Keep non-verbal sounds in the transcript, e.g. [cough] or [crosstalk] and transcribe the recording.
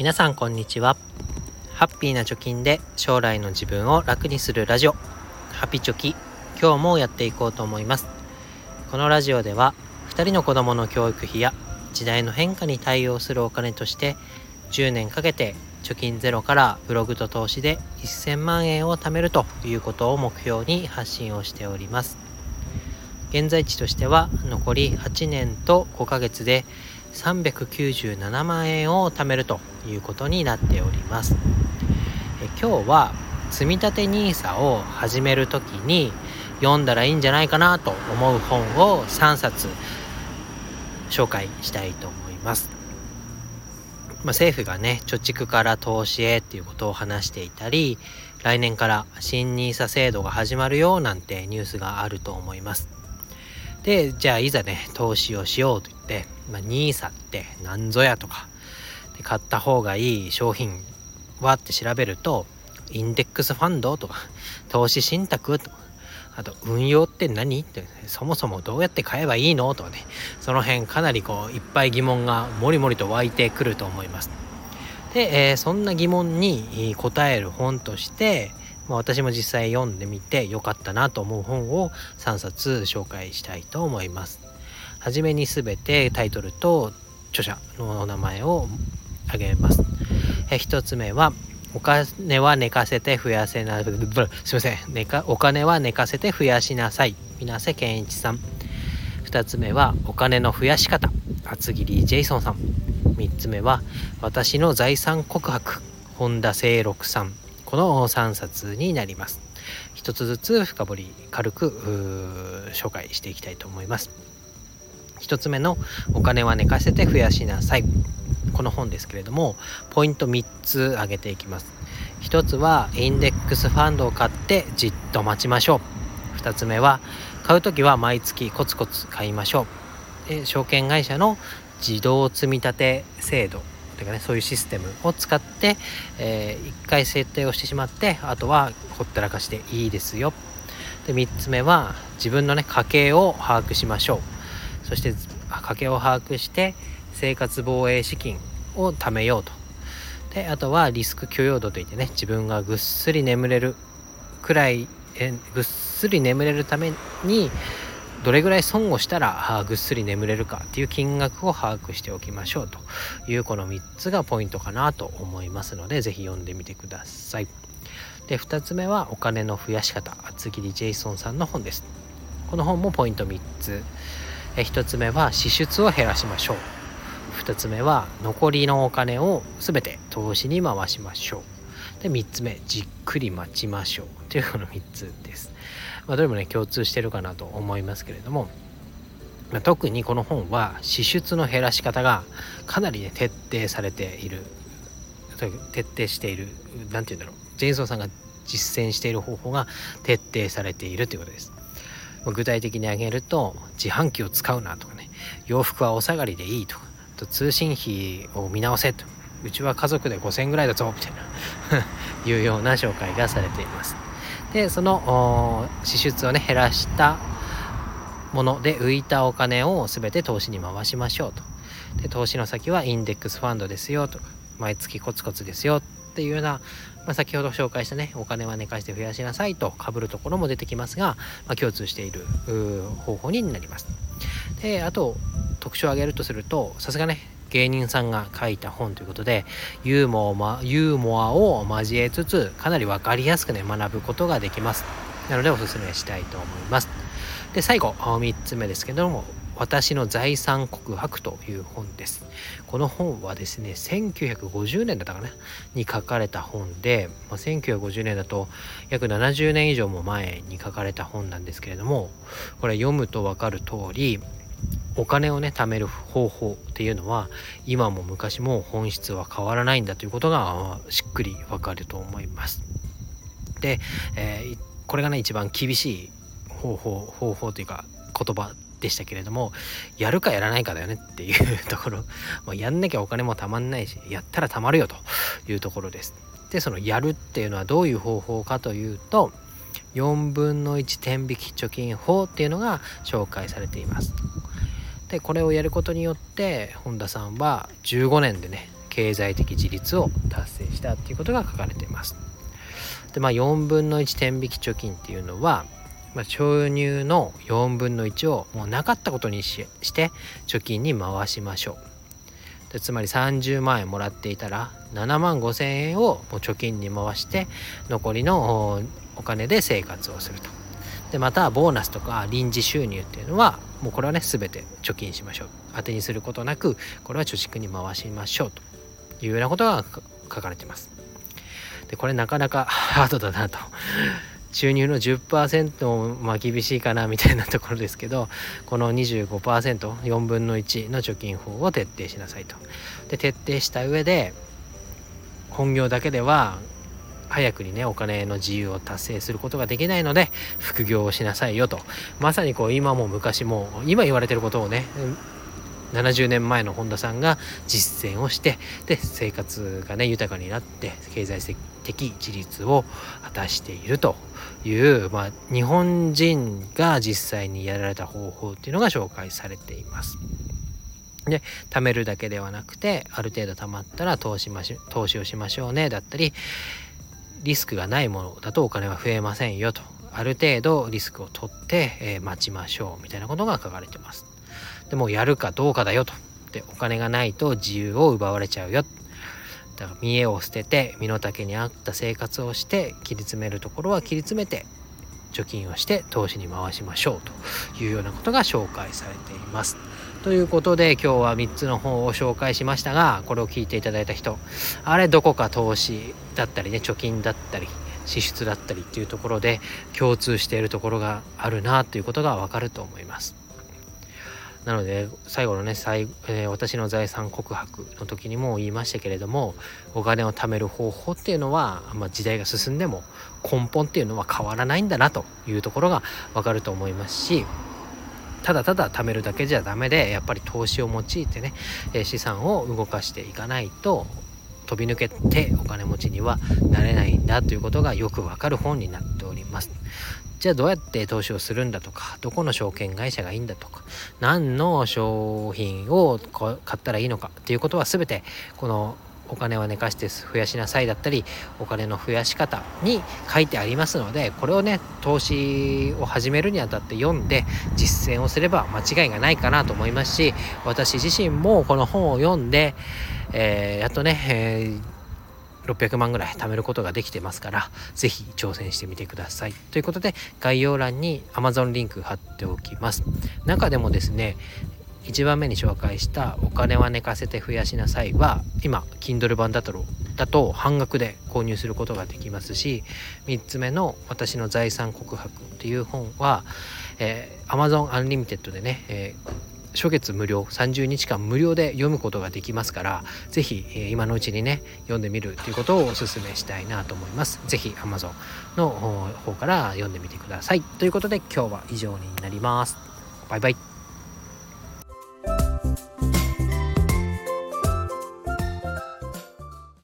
皆さんこんにちは。ハッピーな貯金で将来の自分を楽にするラジオ。ハピチョキ今日もやっていこうと思います。このラジオでは2人の子供の教育費や時代の変化に対応するお金として10年かけて貯金ゼロからブログと投資で1000万円を貯めるということを目標に発信をしております。現在地としては残り8年と5ヶ月で397万円を貯めるということになっております。今日は積立 NISA を始める時に読んだらいいんじゃないかなと思う本を3冊紹介したいと思います。まあ、政府がね貯蓄から投資へっていうことを話していたり来年から新 NISA 制度が始まるよなんてニュースがあると思います。でじゃあいざね投資をしようと、まあ、NISA って何ぞやとかで買った方がいい商品はって調べるとインデックスファンドとか [laughs] 投資信託とかあと運用って何？ってそもそもどうやって買えばいいの？とかねその辺かなりこういっぱい疑問がもりもりと湧いてくると思います。で、えー、そんな疑問に答える本としてまあ、私も実際読んでみてよかったなと思う本を3冊紹介したいと思います。はじめに全てタイトルと著者のお名前を挙げます。え1つ目はお金は寝かせて増やせな、[laughs] すみません、寝かお金は寝かせて増やしなさい。水瀬健一さん。2つ目はお金の増やし方。厚切りジェイソンさん。3つ目は私の財産告白。本田清六さん。この3冊になります。一つずつ深掘り軽く紹介していきたいと思います。1つ目のお金は寝かせて増やしなさい。この本ですけれども、ポイント3つ挙げていきます。1つはインデックスファンドを買ってじっと待ちましょう。2つ目は買う時は毎月コツコツ買いましょう。で証券会社の自動積立制度ていうかねそういうシステムを使って、えー、1回設定をしてしまってあとはほったらかしていいですよで3つ目は自分のね家計を把握しましょうそして家計を把握して生活防衛資金を貯めようとであとはリスク許容度といってね自分がぐっすり眠れるくらいえぐっすり眠れるためにどれぐらい損をしたらぐっすり眠れるかっていう金額を把握しておきましょうというこの3つがポイントかなと思いますので是非読んでみてください。で2つ目はお金の増やし方厚切りジェイソンさんの本です。この本もポイント3つ。え1つ目は支出を減らしましょう。2つ目は残りのお金を全て投資に回しましょう。で3つ目じっくり待ちましょうというこの3つです、まあ、どれもね共通してるかなと思いますけれども、ま、特にこの本は支出の減らし方がかなりね徹底されている徹底している何て言うんだろうジェイソンさんが実践している方法が徹底されているということです。具体的に挙げると自販機を使うなとかね洋服はお下がりでいいとかと通信費を見直せと。うちは家族で5000円ぐらいだぞみたいな [laughs] いうような紹介がされています。でその支出をね減らしたもので浮いたお金を全て投資に回しましょうと。で投資の先はインデックスファンドですよとか毎月コツコツですよ。っていうような、まあ、先ほど紹介したねお金は寝かして増やしなさいとかぶるところも出てきますが、まあ、共通している方法になります。であと特徴を挙げるとするとさすがね芸人さんが書いた本ということでユーモア、ま、ユーモアを交えつつかなり分かりやすくね学ぶことができます。なのでおすすめしたいと思います。で最後3つ目ですけども私の財産告白という本です。この本はですね、1950年だったかなに書かれた本で、まあ、1950年だと約70年以上も前に書かれた本なんですけれども、これ読むとわかる通り、お金をね貯める方法っていうのは今も昔も本質は変わらないんだということがしっくりわかると思います。で、えー、これがね一番厳しい方法方法というか言葉でしたけれどもやるかやらないかだよねっていうところ、まあ、やんなきゃお金もたまんないしやったらたまるよというところです。でそのやるっていうのはどういう方法かというと4分の1天引き貯金法っていうのが紹介されています。でこれをやることによって本田さんは15年でね経済的自立を達成したっていうことが書かれています。でまあ4分の1天引き貯金っていうのは、まあ、収入の4分の1をもうなかったことにして貯金に回しましょう。つまり30万円もらっていたら7万5千円をもう貯金に回して残りのお金で生活をすると。でまたボーナスとか臨時収入っていうのはもうこれはね全て貯金しましょう当てにすることなくこれは貯蓄に回しましょうというようなことが書かれています。でこれなかなかハードだなと収入の10%もまあ厳しいかなみたいなところですけどこの 25%4 分の1の貯金法を徹底しなさいと。で徹底した上で本業だけでは早くにねお金の自由を達成することができないので副業をしなさいよとまさにこう今も昔も今言われてることをね70年前の本田さんが実践をしてで生活がね豊かになって経済的自立を果たしているという、まあ、日本人が実際にやられた方法っていうのが紹介されています。で貯めるだけではなくてある程度貯まったら投資まし投資をしましょうねだったりリスクがないものだとお金は増えませんよとある程度リスクを取って、えー、待ちましょうみたいなことが書かれてます。でもやるかどうかだよと。でお金がないと自由を奪われちゃうよ。だから見栄を捨てて身の丈に合った生活をして切り詰めるところは切り詰めて貯金をして投資に回しましょうというようなことが紹介されています。ということで今日は3つの本を紹介しましたがこれを聞いていただいた人あれどこか投資だったりね貯金だったり支出だったりっていうところで共通しているところがあるなということがわかると思います。なので最後のね最、えー、私の財産告白の時にも言いましたけれどもお金を貯める方法っていうのは、まあ、時代が進んでも根本っていうのは変わらないんだなというところがわかると思いますしただただ貯めるだけじゃダメでやっぱり投資を用いてね資産を動かしていかないと飛び抜けてお金持ちにはなれないんだということがよくわかる本になっております。じゃあどうやって投資をするんだとか、どこの証券会社がいいんだとか、何の商品を買ったらいいのかっていうことは全てこのお金は寝かして増やしなさいだったりお金の増やし方に書いてありますのでこれをね投資を始めるにあたって読んで実践をすれば間違いがないかなと思いますし私自身もこの本を読んで、えー、やっとね、えー600万ぐらい貯めることができてますから是非挑戦してみてください。ということで概要欄に Amazon リンク貼っておきます。中でもですね1番目に紹介した「お金は寝かせて増やしなさい」は今 Kindle 版だとだと半額で購入することができますし3つ目の「私の財産告白」っていう本は、えー、Amazon Unlimited でね、えー初月無料30日間無料で読むことができますから是非、えー、今のうちにね読んでみるということをお勧めしたいなと思います。是非 Amazon の方から読んでみてください。ということで今日は以上になります。バイバイ。